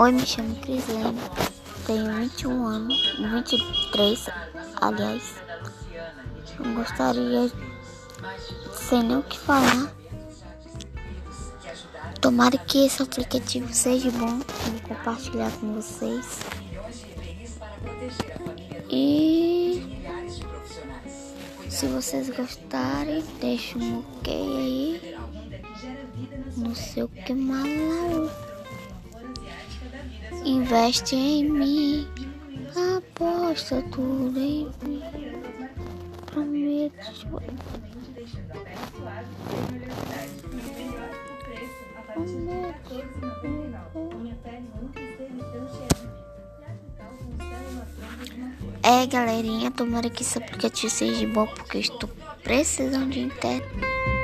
Oi, me chamo Crislene, tenho 21 anos, 23, aliás. Eu gostaria sem nem o que falar. Tomara que esse aplicativo seja bom, vou compartilhar com vocês. E se vocês gostarem, deixa um ok aí. Não sei o que maluco. Investe em mim, aposta tudo em mim. Prometo. É, galerinha, tomara que esse aplicativo seja bom porque eu estou precisando de internet.